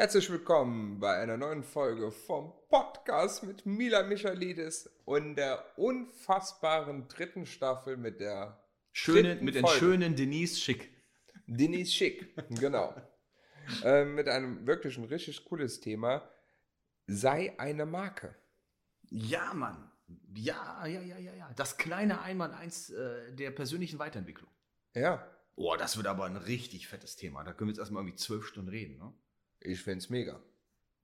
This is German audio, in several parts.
Herzlich willkommen bei einer neuen Folge vom Podcast mit Mila Michalidis und der unfassbaren dritten Staffel mit der Schöne, dritten mit den Folge. schönen Denise Schick. Denise Schick, genau. ähm, mit einem wirklich ein richtig cooles Thema. Sei eine Marke. Ja, Mann. Ja, ja, ja, ja, ja. Das kleine Einmaleins äh, der persönlichen Weiterentwicklung. Ja, Oh, das wird aber ein richtig fettes Thema. Da können wir jetzt erstmal irgendwie zwölf Stunden reden, ne? Ich find's mega.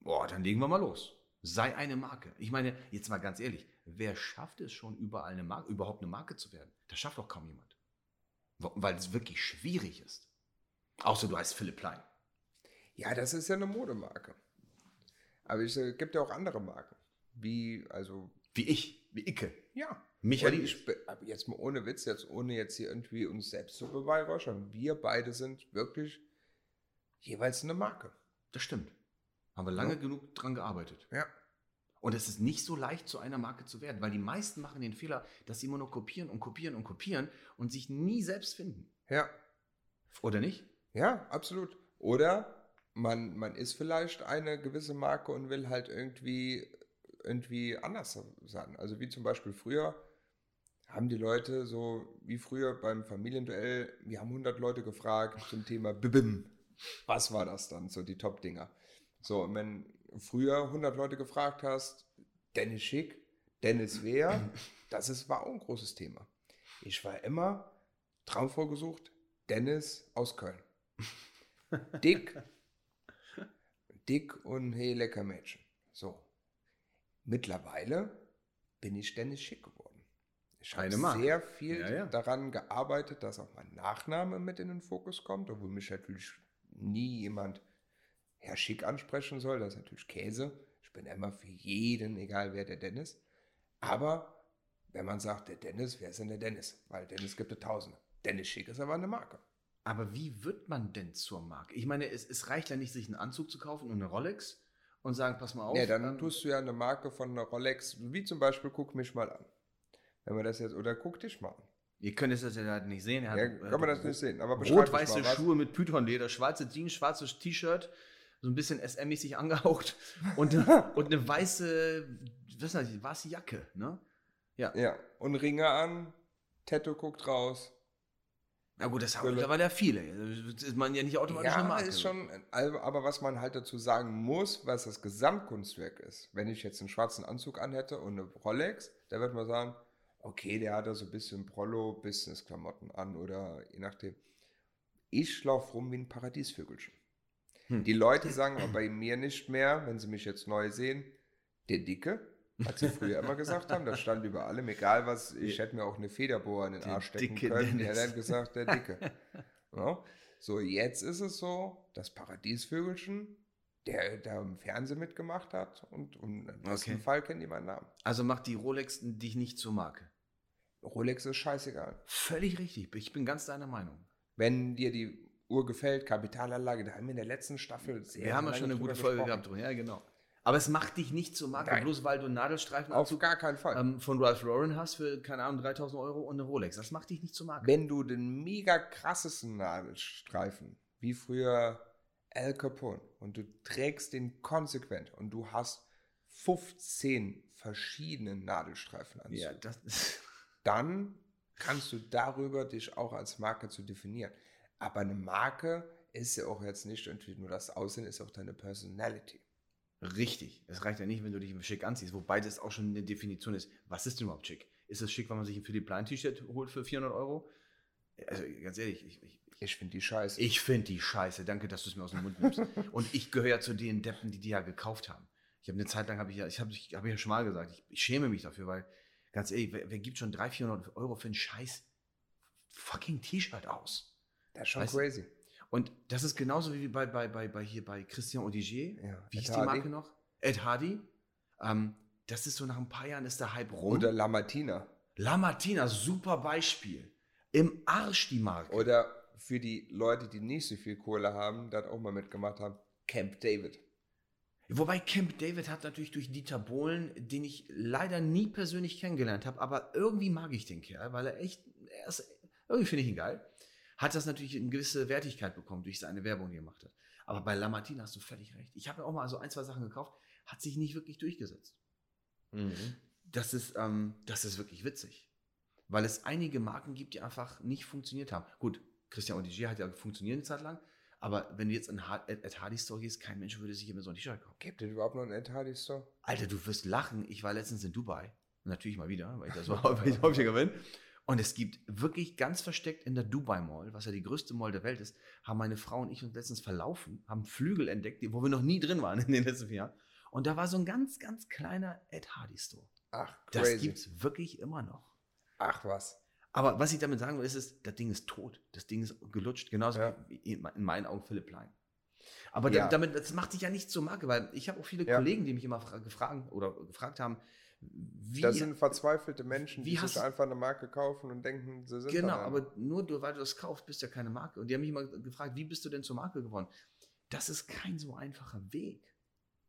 Boah, dann legen wir mal los. Sei eine Marke. Ich meine, jetzt mal ganz ehrlich, wer schafft es schon, überall eine Marke, überhaupt eine Marke zu werden? Das schafft doch kaum jemand. Weil es wirklich schwierig ist. Außer du heißt Philipp Plein. Ja, das ist ja eine Modemarke. Aber es äh, gibt ja auch andere Marken. Wie, also, Wie ich, wie Icke. ja. Michael ich, jetzt mal ohne Witz, jetzt ohne jetzt hier irgendwie uns selbst zu beweihräuchern. Wir beide sind wirklich jeweils eine Marke. Das stimmt. Haben wir lange Ja. genug dran gearbeitet. Ja. Und es ist nicht so leicht, zu einer Marke zu werden, weil die meisten machen den Fehler, dass sie immer nur kopieren und kopieren und kopieren und sich nie selbst finden. Ja, Oder nicht? ja, absolut. Oder man, man ist vielleicht eine gewisse Marke und will halt irgendwie, irgendwie anders sein. Also wie zum Beispiel früher haben die Leute so, wie früher beim Familienduell, wir haben 100 Leute gefragt zum Thema Bibim. Was war das dann, so die Top-Dinger? So, und wenn früher 100 Leute gefragt hast, Dennis Schick, Dennis wer, das ist, war auch ein großes Thema. Ich war immer traumvoll gesucht, Dennis aus Köln. Dick, dick und hey, lecker Mädchen. So. Mittlerweile bin ich Dennis Schick geworden. Ich habe sehr viel Ja, ja. daran gearbeitet, dass auch mein Nachname mit in den Fokus kommt, obwohl mich natürlich nie jemand Herr Schick ansprechen soll. Das ist natürlich Käse. Ich bin immer für jeden, egal wer der Dennis. Aber wenn man sagt, der Dennis, wer ist denn der Dennis? Weil Dennis gibt es Tausende. Dennis Schick ist aber eine Marke. Aber wie wird man denn zur Marke? Ich meine, es, es reicht ja nicht, sich einen Anzug zu kaufen und eine Rolex und sagen, pass mal auf. Ja, dann ähm, tust du ja eine Marke von einer Rolex, wie zum Beispiel, guck mich mal an. Wenn man das jetzt, oder guck dich mal an. Ihr könnt es jetzt ja halt nicht sehen. Er Ja, hat, kann man das nicht sehen, aber Rot-weiße Schuhe mit Pythonleder, schwarze Jeans, schwarzes T-Shirt, so ein bisschen SM-mäßig angehaucht und, und eine weiße, was weiß ich, weiße Jacke, ne? Ja. Ja, und Ringe an, Tattoo guckt raus. Na gut, das haben Brille. mittlerweile ja viele. Das ist man ja nicht automatisch eine Ja, Marke. ist schon, also, aber was man halt dazu sagen muss, was das Gesamtkunstwerk ist, wenn ich jetzt einen schwarzen Anzug anhätte und eine Rolex, da wird man sagen, okay, der hat da so ein bisschen Prollo-Business-Klamotten an oder je nachdem. Ich laufe rum wie ein Paradiesvögelchen. Hm. Die Leute sagen aber bei mir nicht mehr, wenn sie mich jetzt neu sehen, der Dicke, als sie früher immer gesagt haben, das stand über allem, egal was, ich hätte mir auch eine Federbohr in den Arsch stecken dicke können, der Dennis. dann gesagt, der Dicke. Ja. So, jetzt ist es so, das Paradiesvögelchen, der da im Fernsehen mitgemacht hat und, und im besten Okay. Fall kennt die meinen Namen. Also macht die Rolex dich nicht zur Marke. Rolex ist scheißegal. Völlig richtig. Ich bin ganz deiner Meinung. Wenn dir die Uhr gefällt, Kapitalanlage, da haben wir in der letzten Staffel sehr Wir haben ja schon eine gute Folge gehabt. Ja, genau. Aber es macht dich nicht zur Marke, Nein. bloß weil du einen Nadelstreifen Auf gar keinen Fall. ähm, von Ralph Lauren hast für, keine Ahnung, 3000 Euro und eine Rolex. Das macht dich nicht zur Marke. Wenn du den mega krassesten Nadelstreifen, wie früher Al Capone, und du trägst den konsequent und du hast 15 verschiedene Nadelstreifen an, Ja, das dann kannst du darüber dich auch als Marke zu definieren. Aber eine Marke ist ja auch jetzt nicht irgendwie nur das Aussehen, ist auch deine Personality. Richtig. Es reicht ja nicht, wenn du dich schick anziehst, wobei das auch schon eine Definition ist. Was ist denn überhaupt schick? Ist es schick, wenn man sich ein Philipp Plein T-Shirt holt für 400 Euro? Also ganz ehrlich, ich, ich, Ich finde die scheiße. ich finde die scheiße. Danke, dass du es mir aus dem Mund nimmst. Und ich gehöre ja zu den Deppen, die die ja gekauft haben. Ich habe eine Zeit lang, habe ich ja, ich habe ich hab ja schon mal gesagt, ich, ich schäme mich dafür, weil ganz ehrlich, wer, wer gibt schon 300, 400 Euro für ein scheiß fucking T-Shirt aus? das ist schon Weißt crazy. Und das ist genauso wie bei, bei, bei, bei hier bei Christian Odigier. Ja, wie hieß die. Marke noch? Ed Hardy. Ähm, das ist so nach ein paar Jahren ist der Hype rum. Oder La Martina. La Martina, super Beispiel. Im Arsch die Marke. Oder für die Leute, die nicht so viel Kohle haben, das auch mal mitgemacht haben, Camp David. Wobei Camp David hat natürlich durch Dieter Bohlen, den ich leider nie persönlich kennengelernt habe, aber irgendwie mag ich den Kerl, weil er echt, er ist, irgendwie finde ich ihn geil, hat das natürlich eine gewisse Wertigkeit bekommen durch seine Werbung, die er gemacht hat. Aber bei Lamartine hast du völlig recht. Ich habe ja auch mal so ein, zwei Sachen gekauft, hat sich nicht wirklich durchgesetzt. Mhm. Das ist, ähm, das ist wirklich witzig. Weil es einige Marken gibt, die einfach nicht funktioniert haben. Gut, Christian Odigier hat ja funktioniert eine Zeit lang, aber wenn du jetzt in Har- Ed Hardy Store gehst, kein Mensch würde sich immer so ein T-Shirt kaufen. Gibt es überhaupt noch einen Ed Hardy Store? Alter, du wirst lachen. Ich war letztens in Dubai. Natürlich mal wieder, weil ich das häufiger bin. Und es gibt wirklich ganz versteckt in der Dubai Mall, was ja die größte Mall der Welt ist, haben meine Frau und ich uns letztens verlaufen, haben Flügel entdeckt, wo wir noch nie drin waren in den letzten vier Jahren. Und da war so ein ganz, ganz kleiner Ed Hardy Store. Ach, Das crazy. gibt's wirklich immer noch. Ach was. Aber was ich damit sagen will, ist, es, das Ding ist tot. Das Ding ist gelutscht, genauso Ja. wie in in meinen Augen Philipp Plein. Aber Ja. da- damit, das macht dich ja nicht zur Marke, weil ich habe auch viele Ja. Kollegen, die mich immer fra- gefragt oder gefragt haben, wie. Das sind verzweifelte Menschen, die sich einfach eine Marke kaufen und denken, sie sind genau, eine. aber nur du, weil du das kaufst, bist du ja keine Marke. Und die haben mich immer gefragt, wie bist du denn zur Marke geworden? Das ist kein so einfacher Weg.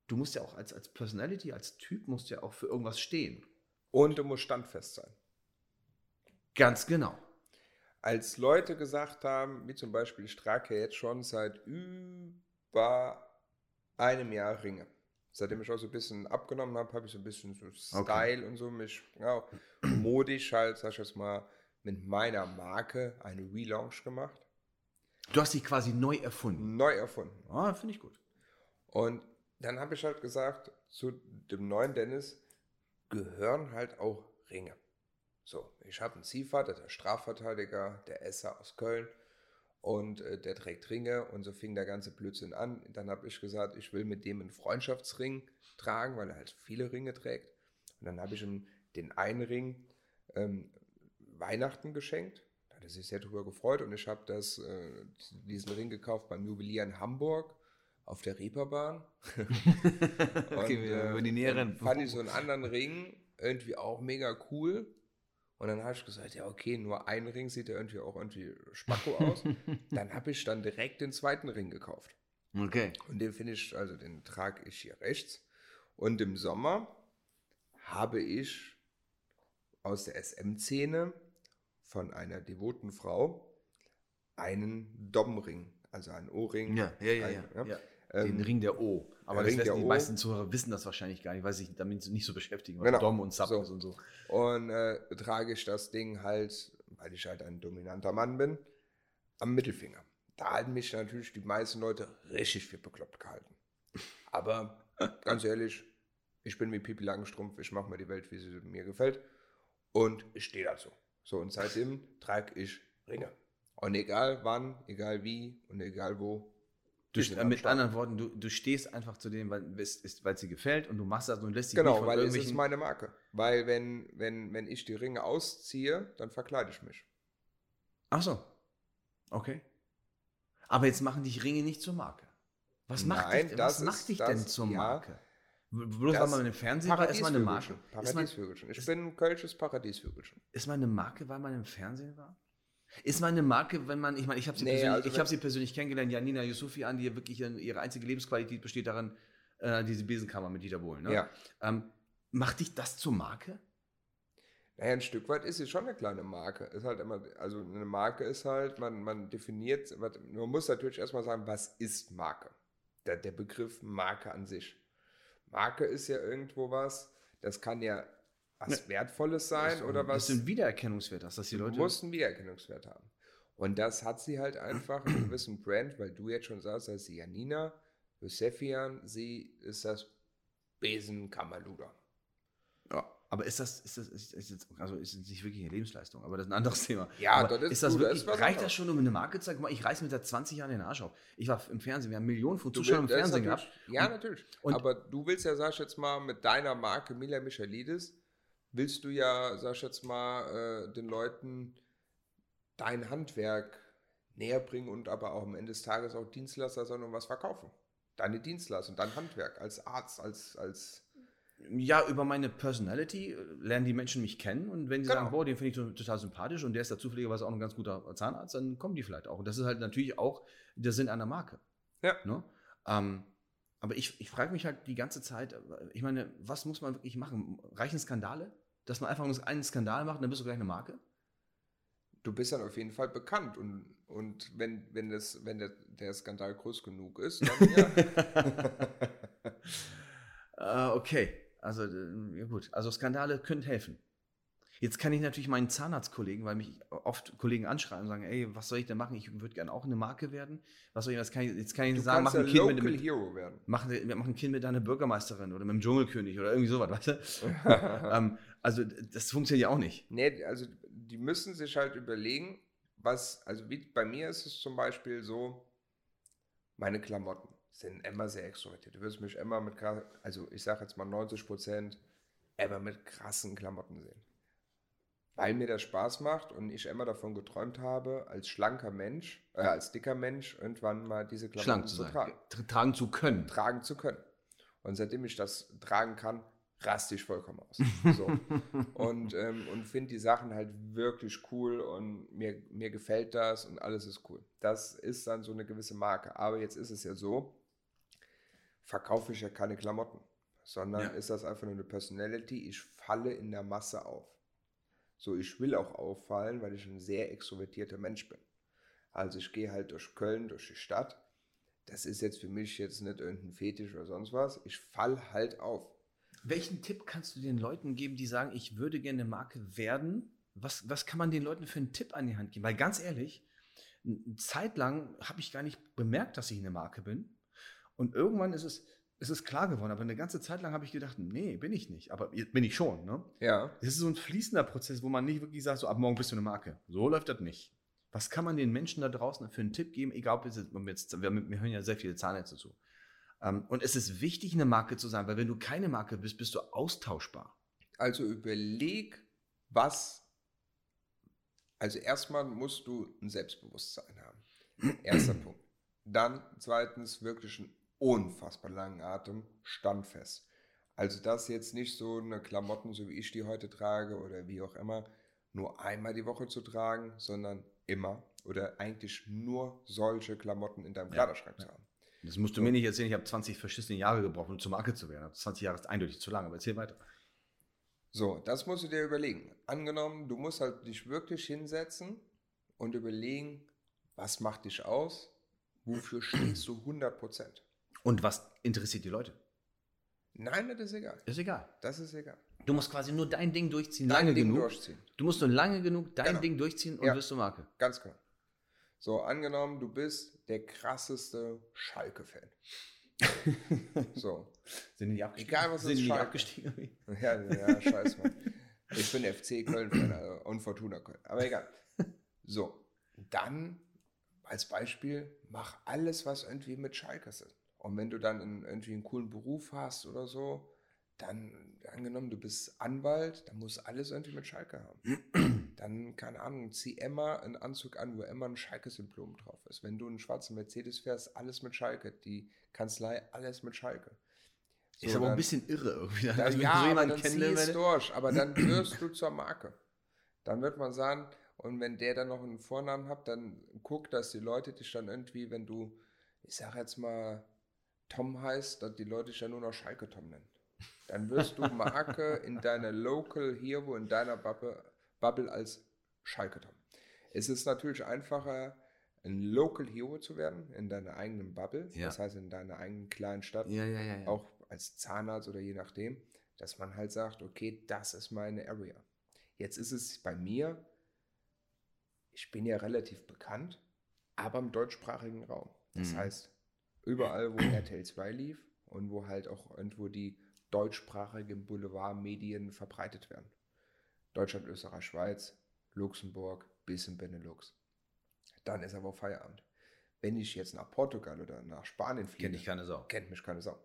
Du musst ja auch als, als Personality, als Typ, musst du ja auch für irgendwas stehen. Und du musst standfest sein. Ganz genau. Als Leute gesagt haben, wie zum Beispiel, ich trage ja jetzt schon seit über einem Jahr Ringe. Seitdem ich auch so ein bisschen abgenommen habe, habe ich so ein bisschen so Style Okay. und so mich ja, modisch halt, sag ich jetzt mal, mit meiner Marke eine Relaunch gemacht. Du hast dich quasi neu erfunden. Neu erfunden. Ah, finde ich gut. Und dann habe ich halt gesagt, zu dem neuen Dennis gehören halt auch Ringe. So, ich habe einen Ziehvater, der Strafverteidiger, der Esser aus Köln und äh, der trägt Ringe und so fing der ganze Blödsinn an. Dann habe ich gesagt, ich will mit dem einen Freundschaftsring tragen, weil er halt viele Ringe trägt. Und dann habe ich ihm den einen Ring ähm, Weihnachten geschenkt. Da hat er sich sehr darüber gefreut und ich habe das, äh, diesen Ring gekauft beim Juwelier in Hamburg auf der Reeperbahn. okay, Und, wir äh, über die näheren. Fand ich so einen anderen Ring irgendwie auch mega cool. Und dann habe ich gesagt, ja, okay, nur ein Ring sieht ja irgendwie auch irgendwie spacko aus. dann habe ich dann direkt den zweiten Ring gekauft. Okay. Und den finde ich, also den trage ich hier rechts. Und im Sommer habe ich aus der SM-Szene von einer devoten Frau einen Domring, also einen O-Ring. Ja, ja, ja, ja. Ein- ja. Ähm, Den Ring der O. Aber das wissen, die O. meisten Zuhörer wissen das wahrscheinlich gar nicht, weil sie sich damit nicht so beschäftigen, was Genau. Dom und Sub So. ist und so. Und äh, trage ich das Ding halt, weil ich halt ein dominanter Mann bin, am Mittelfinger. Da halten mich natürlich die meisten Leute richtig für bekloppt gehalten. Aber ganz ehrlich, ich bin wie Pipi Langstrumpf, ich mache mir die Welt, wie sie mir gefällt. Und ich stehe dazu. So, und seitdem trage ich Ringe. Und egal wann, egal wie und egal wo. Du, mit anderen Worten, du, du stehst einfach zu dem, weil es dir gefällt und du machst das und lässt dich nicht Genau, weil es ist meine Marke. Weil wenn, wenn, wenn ich die Ringe ausziehe, dann verkleide ich mich. Ach so. Okay. Aber jetzt machen dich Ringe nicht zur Marke. Was macht Nein, dich, was macht dich das- denn zur ja. Marke? Bloß weil man im Fernsehen war, ist man eine Marke. Paradiesvögelchen. Ich ist- bin ein kölsches Paradiesvögelchen. ist man eine Marke, weil man im Fernsehen war? Ist man eine Marke, wenn man, ich meine, ich habe sie, Nee, persönlich, also ich hab sie persönlich kennengelernt, Janina Yusufi an, die wirklich ihre einzige Lebensqualität besteht darin, äh, diese Besenkammer mit Dieter Bohlen. Ne? Ja. Ähm, macht dich das zur Marke? Naja, ein Stück weit ist sie schon eine kleine Marke. Ist halt immer, also eine Marke ist halt, man, man definiert, man muss natürlich erstmal sagen, was ist Marke? Der, der Begriff Marke an sich. Marke ist ja irgendwo was, das kann ja was Wertvolles sein das, oder was. Das sind Wiedererkennungswert, dass das die Leute. Du musst einen Wiedererkennungswert haben. Und das hat sie halt einfach in einem gewissen Brand, weil du jetzt schon sagst, dass sie Janina, Josefian, sie ist das Besenkammerluder. Ja, aber ist das, ist das, ist, ist jetzt, also ist es nicht wirklich eine Lebensleistung, aber das ist ein anderes Thema. Ja, aber das ist ist das gut, das wirklich, was reicht das schon, um eine Marke zu sagen, ich reiß mir seit 20 Jahren den Arsch auf. Ich war im Fernsehen, wir haben Millionen von Zuschauern im das Fernsehen gehabt. Ja, Und- natürlich. und- Aber du willst ja, sag ich jetzt mal, mit deiner Marke Mila Michalidis, willst du ja, sag ich jetzt mal, äh, den Leuten dein Handwerk näher bringen und aber auch am Ende des Tages auch Dienstleister sein und was verkaufen. Deine Dienstleistung, dein Handwerk als Arzt, als, als Ja, über meine Personality äh, lernen die Menschen mich kennen und wenn sie Genau. sagen, boah, den finde ich to- total sympathisch und der ist da zufälligerweise auch ein ganz guter Zahnarzt, dann kommen die vielleicht auch. Und das ist halt natürlich auch der Sinn einer Marke. Ja. Ne? Ähm, aber ich, ich frage mich halt die ganze Zeit, äh, ich meine, was muss man wirklich machen? Reichen Skandale? Dass man einfach nur einen Skandal macht und dann bist du gleich eine Marke? du bist dann auf jeden Fall bekannt. Und, und wenn, wenn, das, wenn der, der Skandal groß genug ist, dann ja. äh, okay, also äh, ja gut, also Skandale können helfen. Jetzt kann ich natürlich meinen Zahnarztkollegen, weil mich oft Kollegen anschreiben und sagen, ey, was soll ich denn machen? Ich würde gerne auch eine Marke werden. Was soll ich, was kann ich, jetzt kann ich du sagen, mach ein, kind mit, mit, Hero werden. mach, mach ein Kind mit deiner Bürgermeisterin oder mit dem Dschungelkönig oder irgendwie sowas, weißt du? ähm, also das funktioniert ja auch nicht. Nee, also die müssen sich halt überlegen, was, also wie bei mir ist es zum Beispiel so, meine Klamotten sind immer sehr extrovertiert. Du wirst mich immer mit, also ich sage jetzt mal 90 Prozent, immer mit krassen Klamotten sehen. Weil mir das Spaß macht und ich immer davon geträumt habe, als schlanker Mensch, äh, als dicker Mensch, irgendwann mal diese Klamotten Schlank zu zu tragen tra- tragen zu können. tragen zu können. Und seitdem ich das tragen kann, raste ich vollkommen aus. So. und ähm, und finde die Sachen halt wirklich cool und mir, mir gefällt das und alles ist cool. Das ist dann so eine gewisse Marke. Aber jetzt ist es ja so, verkaufe ich ja keine Klamotten, sondern Ja. ist das einfach nur eine Personality. Ich falle in der Masse auf. So, ich will auch auffallen, weil ich ein sehr extrovertierter Mensch bin. Also ich gehe halt durch Köln, durch die Stadt. Das ist jetzt für mich jetzt nicht irgendein Fetisch oder sonst was. Ich fall halt auf. Welchen Tipp kannst du den Leuten geben, die sagen, ich würde gerne eine Marke werden? Was, was kann man den Leuten für einen Tipp an die Hand geben? Weil ganz ehrlich, eine Zeit lang habe ich gar nicht bemerkt, dass ich eine Marke bin. Und irgendwann ist es, ist es klar geworden. Aber eine ganze Zeit lang habe ich gedacht, nee, bin ich nicht. Aber bin ich schon. Ne? Ja. Das ist so ein fließender Prozess, wo man nicht wirklich sagt, so ab morgen bist du eine Marke. So läuft das nicht. Was kann man den Menschen da draußen für einen Tipp geben? Egal, ob es jetzt, ob jetzt wir, wir hören ja sehr viele Zahnärzte zu. Ähm, und es ist wichtig, eine Marke zu sein, weil wenn du keine Marke bist, bist du austauschbar. Also überleg, was. Also erstmal musst du ein Selbstbewusstsein haben. Erster Punkt. Dann zweitens wirklich einen unfassbar langen Atem, standfest. Also das jetzt nicht so eine Klamotten, so wie ich die heute trage oder wie auch immer, nur einmal die Woche zu tragen, sondern immer oder eigentlich nur solche Klamotten in deinem Kleiderschrank ja. zu haben. Das musst du mir nicht erzählen, ich habe 20 verschissene Jahre gebraucht, um zur Marke zu werden. 20 Jahre ist eindeutig zu lange, aber erzähl weiter. So, das musst du dir überlegen. Angenommen, du musst halt dich wirklich hinsetzen und überlegen, was macht dich aus? Wofür stehst du 100%? Und was interessiert die Leute? Nein, das ist egal. Ist egal. Das ist egal. Du musst quasi nur dein Ding durchziehen, Dein lange Ding genug. durchziehen. Du musst nur lange genug dein Genau. Ding durchziehen und Ja. wirst du Marke. Ganz genau. So, angenommen, du bist der krasseste Schalke-Fan. so. Sind die abgestiegen? Egal, was Sind die Schalke. abgestiegen? Ja, ja, scheiß mal. Ich bin FC Köln-Fan also, und Fortuna Köln. Aber egal. So, dann als Beispiel, mach alles, was irgendwie mit Schalke ist. Und wenn du dann in, irgendwie einen coolen Beruf hast oder so, dann, angenommen, du bist Anwalt, dann muss alles irgendwie mit Schalke haben. Dann, keine Ahnung, zieh immer einen Anzug an, wo immer ein Schalke-Symptom drauf ist. Wenn du einen schwarzen Mercedes fährst, alles mit Schalke. Die Kanzlei, alles mit Schalke. So, ist aber auch ein dann- bisschen irre irgendwie. da, Also, ja, so aber dann zieh kennenlerne, es durch. Aber dann wirst du zur Marke. Dann wird man sagen, und wenn der dann noch einen Vornamen hat, dann guck, dass die Leute dich dann irgendwie, wenn du, ich sag jetzt mal, Tom heißt, dass die Leute dich ja nur noch Schalke Tom nennen. Dann wirst du Marke in deiner Local Hero, in deiner Bubble, Bubble als Schalke Tom. Es ist natürlich einfacher, ein Local Hero zu werden in deiner eigenen Bubble, Ja. das heißt in deiner eigenen kleinen Stadt Ja, ja, auch als Zahnarzt oder je nachdem, dass man halt sagt, okay, das ist meine Area. Jetzt ist es bei mir, ich bin ja relativ bekannt, aber im deutschsprachigen Raum. Das Mhm. heißt, überall, wo RTL 2 lief und wo halt auch irgendwo die deutschsprachigen Boulevardmedien verbreitet werden. Deutschland, Österreich, Schweiz, Luxemburg, bis in Benelux. Dann ist aber Feierabend. Wenn ich jetzt nach Portugal oder nach Spanien fliege, Kennt dich keine Sau. kennt mich keine Sau.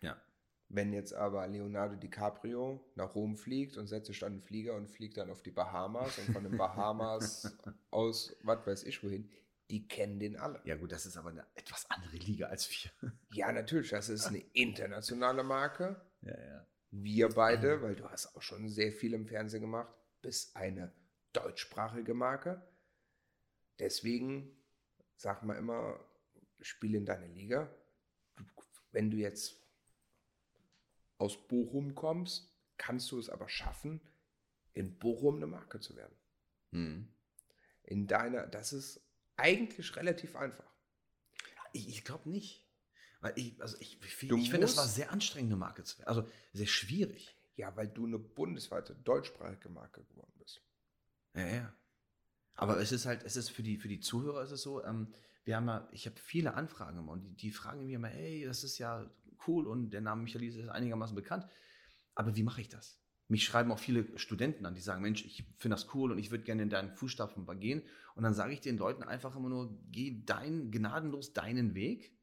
Ja. Wenn jetzt aber Leonardo DiCaprio nach Rom fliegt und setzt sich dann in den Flieger und fliegt dann auf die Bahamas und von den Bahamas aus, was weiß ich wohin, die kennen den alle. Ja, gut, das ist aber eine etwas andere Liga als wir. Ja, natürlich, das ist eine internationale Marke. Ja, ja. Wir beide, weil du hast auch schon sehr viel im Fernsehen gemacht, bist eine deutschsprachige Marke. Deswegen sag mal immer, spiel in deine Liga. Wenn du jetzt aus Bochum kommst, kannst du es aber schaffen, in Bochum eine Marke zu werden. Mhm. in deiner, das ist eigentlich relativ einfach. Ich, ich glaube nicht. Weil ich, also ich, ich, ich finde, das war sehr anstrengend, eine Marke zu werden. Also sehr schwierig. Ja, weil du eine bundesweite deutschsprachige Marke geworden bist. Ja, ja. Aber es ist halt, es ist für die, für die Zuhörer ist es so, ähm, wir haben ja, ich habe viele Anfragen immer und die, die fragen mir immer, hey, das ist ja cool und der Name Michaelis ist einigermaßen bekannt. Aber wie mache ich das? Mich schreiben auch viele Studenten an, die sagen, Mensch, ich finde das cool und ich würde gerne in deinen Fußstapfen gehen. Und dann sage ich den Leuten einfach immer nur, geh dein, gnadenlos deinen Weg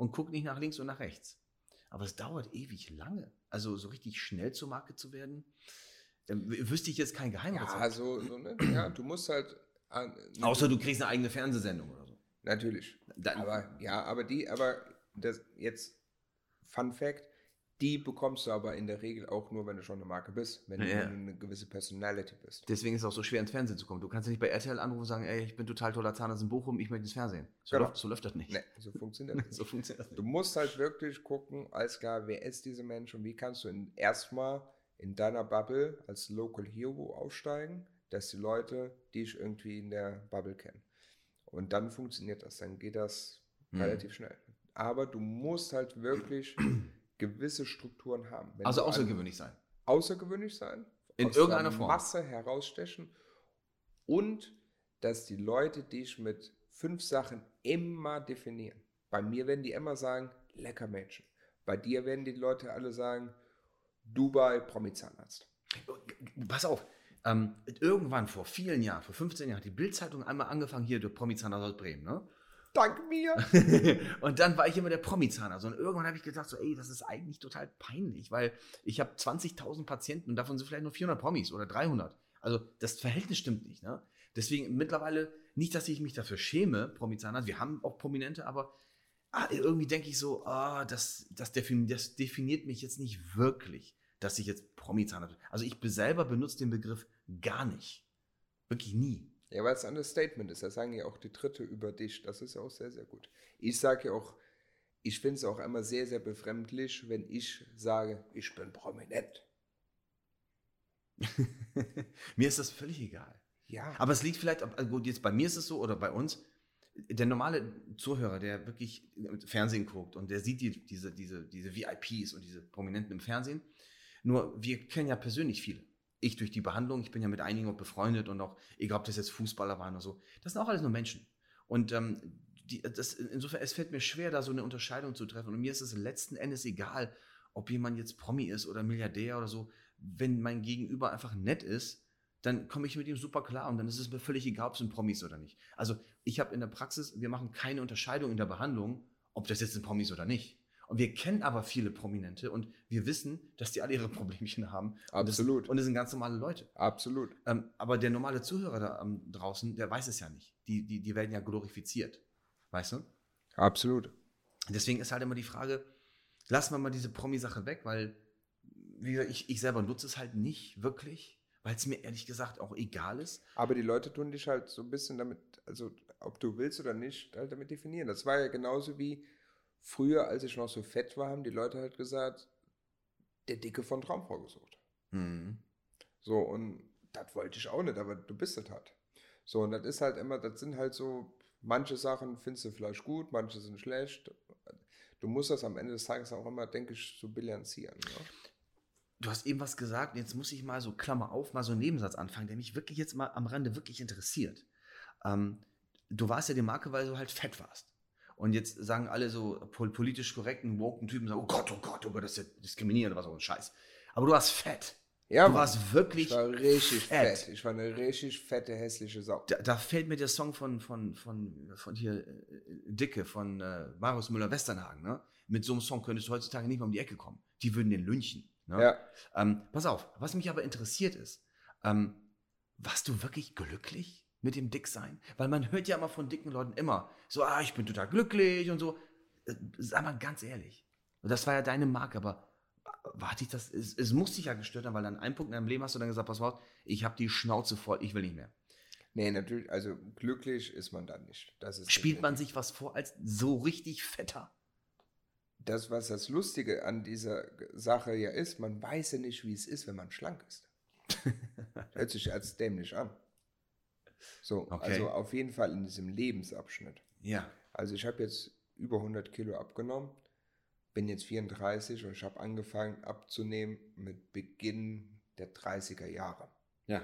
und guck nicht nach links und nach rechts. Aber es dauert ewig lange. Also so richtig schnell zur Marke zu werden, ähm, wüsste ich jetzt kein Geheimrezept. Ja, so, so ne? ja, du musst halt. an- Außer du kriegst eine eigene Fernsehsendung oder so. Natürlich. Dann, Aber ja, aber die, aber das jetzt Fun Fact, die bekommst du aber in der Regel auch nur, wenn du schon eine Marke bist, wenn, Ja. du eine gewisse Personality bist. deswegen ist es auch so schwer ins Fernsehen zu kommen. Du kannst ja nicht bei RTL anrufen und sagen, ey, ich bin total toller Zahnarzt in Bochum, ich möchte ins Fernsehen. So, Genau. läuft, so läuft das nicht. Nee, so funktioniert das. So funktioniert das Du nicht. musst halt wirklich gucken, alles klar, wer ist dieser Mensch und wie kannst du erstmal in deiner Bubble als Local Hero aufsteigen, dass die Leute dich irgendwie in der Bubble kennen. Und dann funktioniert das, dann geht das Mhm. relativ schnell. Aber du musst halt wirklich gewisse Strukturen haben. Wenn Also außergewöhnlich sein. außergewöhnlich sein, In aus irgendeiner Form. Masse herausstechen und dass die Leute dich mit fünf Sachen immer definieren. Bei mir werden die immer sagen, lecker Menschen. Bei dir werden die Leute alle sagen, Dubai, Promi-Zahnarzt. Pass auf. Ähm, irgendwann vor vielen Jahren, vor 15 Jahren, hat die Bild-Zeitung einmal angefangen, hier, der Promi-Zahnarzt aus Bremen, ne? Dank mir. und dann war ich immer der Promi-Zahnarzt. Und irgendwann habe ich gedacht, so, ey, das ist eigentlich total peinlich, weil ich habe 20.000 Patienten und davon sind vielleicht nur 400 Promis oder 300. Also das Verhältnis stimmt nicht. Ne? Deswegen mittlerweile, nicht, dass ich mich dafür schäme, Promi-Zahnarzt, wir haben auch Prominente, aber ah, irgendwie denke ich so, ah, das, das, defin das definiert mich jetzt nicht wirklich, dass ich jetzt Promi-Zahnarzt bin. Also ich be- selber benutze den Begriff gar nicht. Wirklich nie. Ja, weil es ein Understatement ist. Das sagen ja auch die Dritte über dich. Das ist ja auch sehr, sehr gut. Ich sage ja auch, ich finde es auch immer sehr, sehr befremdlich, wenn ich sage, ich bin prominent. Mir ist das völlig egal. Ja, Aber es liegt vielleicht, gut, jetzt bei mir ist es so oder bei uns, der normale Zuhörer, der wirklich Fernsehen guckt und der sieht die, diese, diese, diese VIPs und diese Prominenten im Fernsehen. Nur wir kennen ja persönlich viele. Ich durch die Behandlung, ich bin ja mit einigen auch befreundet und auch, egal ob das jetzt Fußballer waren oder so, das sind auch alles nur Menschen. Und ähm, die, das, insofern, es fällt mir schwer, da so eine Unterscheidung zu treffen. Und mir ist es letzten Endes egal, ob jemand jetzt Promi ist oder Milliardär oder so. Wenn mein Gegenüber einfach nett ist, dann komme ich mit ihm super klar und dann ist es mir völlig egal, ob es ein Promi ist oder nicht. Also ich habe in der Praxis, wir machen keine Unterscheidung in der Behandlung, ob das jetzt ein Promi ist oder nicht. Und wir kennen aber viele Prominente und wir wissen, dass die alle ihre Problemchen haben. Und Absolut. Das, und das sind ganz normale Leute. absolut. Ähm, aber der normale Zuhörer da ähm, draußen, der weiß es ja nicht. Die, die, die werden ja glorifiziert. Weißt du? Absolut. Deswegen ist halt immer die Frage, lassen wir mal diese Promi-Sache weg, weil wie gesagt, ich, ich selber nutze es halt nicht wirklich, weil es mir ehrlich gesagt auch egal ist. Aber die Leute tun dich halt so ein bisschen damit, also ob du willst oder nicht, halt damit definieren. Das war ja genauso wie früher, als ich noch so fett war, haben die Leute halt gesagt, der Dicke von Traumfrau gesucht. Mhm. So, und das wollte ich auch nicht, aber du bist es halt. So, und das ist halt immer, das sind halt so, manche Sachen findest du vielleicht gut, manche sind schlecht. Du musst das am Ende des Tages auch immer, denke ich, so bilanzieren. Ne? Du hast eben was gesagt, jetzt muss ich mal so Klammer auf, mal so einen Nebensatz anfangen, der mich wirklich jetzt mal am Rande wirklich interessiert. Ähm, du warst ja die Marke, weil du halt fett warst. Und jetzt sagen alle so pol politisch korrekten, woken Typen, sagen, oh Gott, oh Gott, oh Gott, das ist ja diskriminierend oder was auch ein Scheiß. Aber du warst fett. Ja, du Mann. warst wirklich ich war richtig fett. fett. Ich war eine richtig fette, hässliche Sau. Da, da fällt mir der Song von, von, von, von hier, äh, Dicke, von äh, Marius Müller-Westernhagen, ne? Mit so einem Song könntest du heutzutage nicht mehr um die Ecke kommen. Die würden den lynchen. Ne? Ja, Ähm, pass auf, was mich aber interessiert ist, ähm, warst du wirklich glücklich mit dem Dicksein? Weil man hört ja immer von dicken Leuten immer so, ah, ich bin total glücklich und so. Äh, Sag mal ganz ehrlich. Und das war ja deine Marke, aber war dich das, es, es muss dich ja gestört haben, weil an einem Punkt in deinem Leben hast du dann gesagt, pass auf, ich habe die Schnauze voll, ich will nicht mehr. nee, natürlich, also glücklich ist man dann nicht. Das ist Spielt man sich was vor als so richtig fetter? das, was das Lustige an dieser Sache ja ist, man weiß ja nicht, wie es ist, wenn man schlank ist. Hört sich als dämlich an. So, Okay. also auf jeden Fall in diesem Lebensabschnitt. Ja. Also ich habe jetzt über 100 Kilo abgenommen, bin jetzt 34 und ich habe angefangen abzunehmen mit Beginn der 30er Jahre. Ja.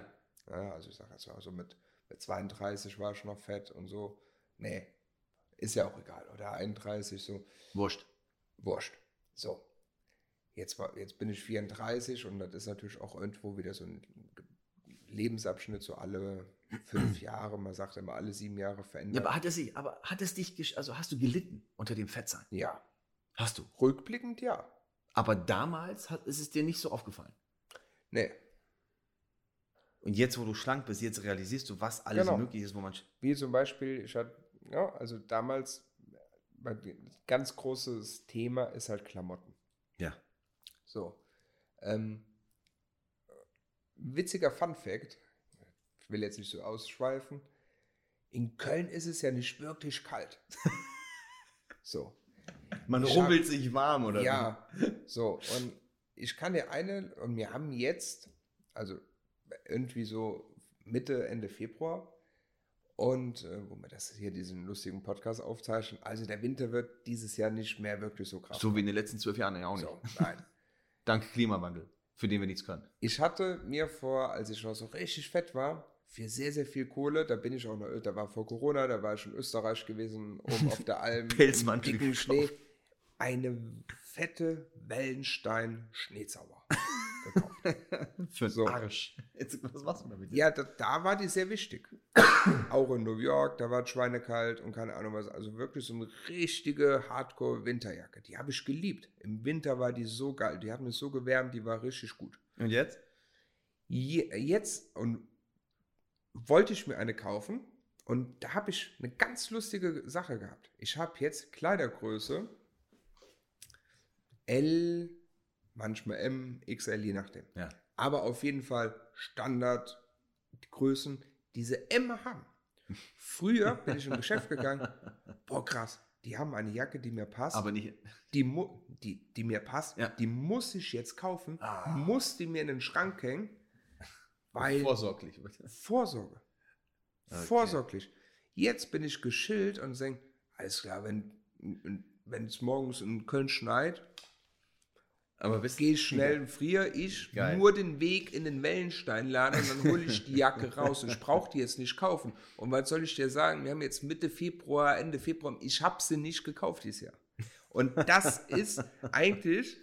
Ja, also ich sage jetzt mal so mit, mit 32 war ich noch fett und so. Nee, ist ja auch egal. Oder 31, so. Wurscht. Wurscht. So. Jetzt, war, jetzt bin ich 34 und das ist natürlich auch irgendwo wieder so ein Lebensabschnitt, so alle fünf Jahre, man sagt immer alle sieben Jahre Ja, verändert. aber hat es sich, aber hat es dich, also hast du gelitten unter dem Fettsein? Ja, Hast du. rückblickend ja. Aber damals hat, ist es dir nicht so aufgefallen. Nee, Und jetzt, wo du schlank bist, jetzt realisierst du, was alles Genau. möglich ist, wo man. wie zum Beispiel, ich hatte, ja, also damals, mein ganz großes Thema ist halt Klamotten. Ja. So. Ähm, witziger Fun Fact, ich will jetzt nicht so ausschweifen, in Köln ist es ja nicht wirklich kalt. so. Man Ich rubbelt sich warm, oder? Ja, so. Und ich kann dir eine, und wir haben jetzt, also irgendwie so Mitte, Ende Februar, und äh, wo wir das hier diesen lustigen Podcast aufzeichnen, also der Winter wird dieses Jahr nicht mehr wirklich so krass. So wie in den letzten zwölf Jahren ja auch nicht. So, nein. Dank Klimawandel, für den wir nichts können. Ich hatte mir vor, als ich noch so richtig fett war, für sehr, sehr viel Kohle, da bin ich auch noch, da war vor Corona, da war ich in Österreich gewesen, oben auf der Alm, im dicken. Schnee, eine fette Wellenstein-Schneezauber gekauft. Für So. Arsch. Jetzt, was machst du damit? Ja, da, da war die sehr wichtig. Auch in New York, da war es schweinekalt und keine Ahnung was. Also wirklich so eine richtige Hardcore-Winterjacke. Die habe ich geliebt. Im Winter war die so geil. Die hat mich so gewärmt, die war richtig gut. Und jetzt? Je, jetzt und wollte ich mir eine kaufen und da habe ich eine ganz lustige Sache gehabt. Ich habe jetzt Kleidergröße L, manchmal M, XL, je nachdem. Ja. Aber auf jeden Fall Standardgrößen, diese M haben. Früher bin ich im Geschäft gegangen, boah krass, die haben eine Jacke, die mir passt Aber nicht. die, die, die mir passt, Ja. die muss ich jetzt kaufen, Ah. muss die mir in den Schrank hängen, weil Vorsorglich. Vorsorge. Okay. Vorsorglich. Jetzt bin ich geschillt und denke, alles klar, wenn, wenn es morgens in Köln schneit, Aber gehe ich schnell, friere ich Geil. nur den Weg in den Wellensteinladen und dann hole ich die Jacke raus. Und ich brauche die jetzt nicht kaufen. Und was soll ich dir sagen? Wir haben jetzt Mitte Februar, Ende Februar. Ich habe sie nicht gekauft dieses Jahr. Und das ist eigentlich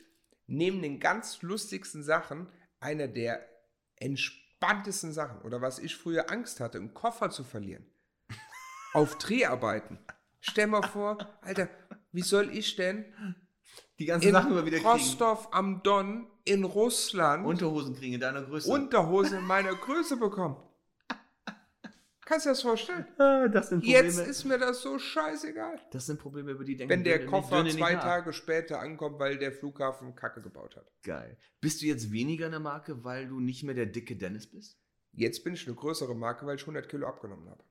neben den ganz lustigsten Sachen einer der entspanntesten Sachen. Oder was ich früher Angst hatte, einen Koffer zu verlieren. Auf Dreharbeiten. Stell mal vor, Alter, wie soll ich denn die ganzen in Sachen immer wieder kriegen. Rostov am Don in Russland Unterhosen kriegen in deiner Größe. Unterhose in meiner Größe bekommen. Kannst du dir das vorstellen? Ah, das sind Probleme. Jetzt ist mir das so scheißegal. das sind Probleme, über die denken Wenn der Koffer zwei. Tage später ankommt, weil der Flughafen Kacke gebaut hat. Geil. Bist du jetzt weniger eine Marke, weil du nicht mehr der dicke Dennis bist? Jetzt bin ich eine größere Marke, weil ich 100 Kilo abgenommen habe.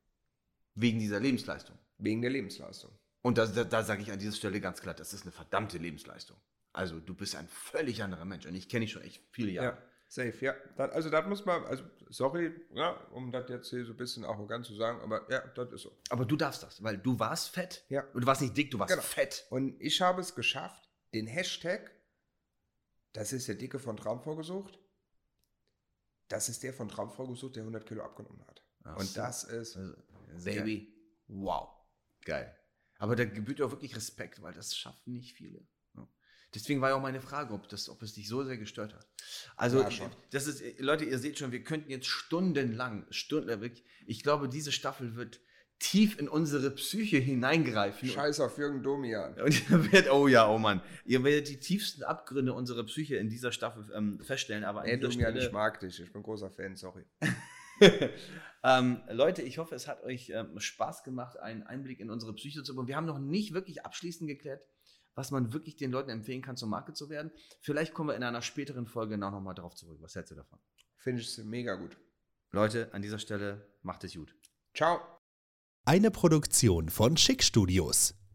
Wegen dieser Lebensleistung. Wegen der Lebensleistung. Und da, da, da sage ich an dieser Stelle ganz klar, das ist eine verdammte Lebensleistung. Also du bist ein völlig anderer Mensch. Und ich kenne dich schon echt viele Ja, Jahre. Safe, ja. Da, also das muss man, also sorry, ja, um das jetzt hier so ein bisschen arrogant zu sagen, aber ja, das ist so. Aber du darfst das, weil du warst fett. Ja. Und du warst nicht dick, du warst Genau. fett. Und ich habe es geschafft, den Hashtag, das ist der Dicke von Traumfrau gesucht, das ist der von Traumfrau gesucht, der 100 Kilo abgenommen hat. Ach Und so. das ist, Also, Baby, wow. Geil. Aber da gebührt auch wirklich Respekt, weil das schaffen nicht viele. Deswegen war ja auch meine Frage, ob, das, ob es dich so sehr gestört hat. Also, Ja, das ist, Leute, ihr seht schon, wir könnten jetzt stundenlang, Stunden, wirklich, ich glaube, diese Staffel wird tief in unsere Psyche hineingreifen. Scheiß auf Jürgen Domian. Und ihr werdet, oh ja, oh Mann, ihr werdet die tiefsten Abgründe unserer Psyche in dieser Staffel ähm, feststellen. Aber Nee, Domian, Stelle- ich mag dich. Ich bin großer Fan, sorry. ähm, Leute, ich hoffe, es hat euch ähm, Spaß gemacht, einen Einblick in unsere Psyche zu bekommen. Wir haben noch nicht wirklich abschließend geklärt, was man wirklich den Leuten empfehlen kann, zur Marke zu werden. Vielleicht kommen wir in einer späteren Folge noch mal drauf zurück. Was hältst du davon? Finde ich mega gut. Leute, an dieser Stelle macht es gut. Ciao. Eine Produktion von Schick Studios.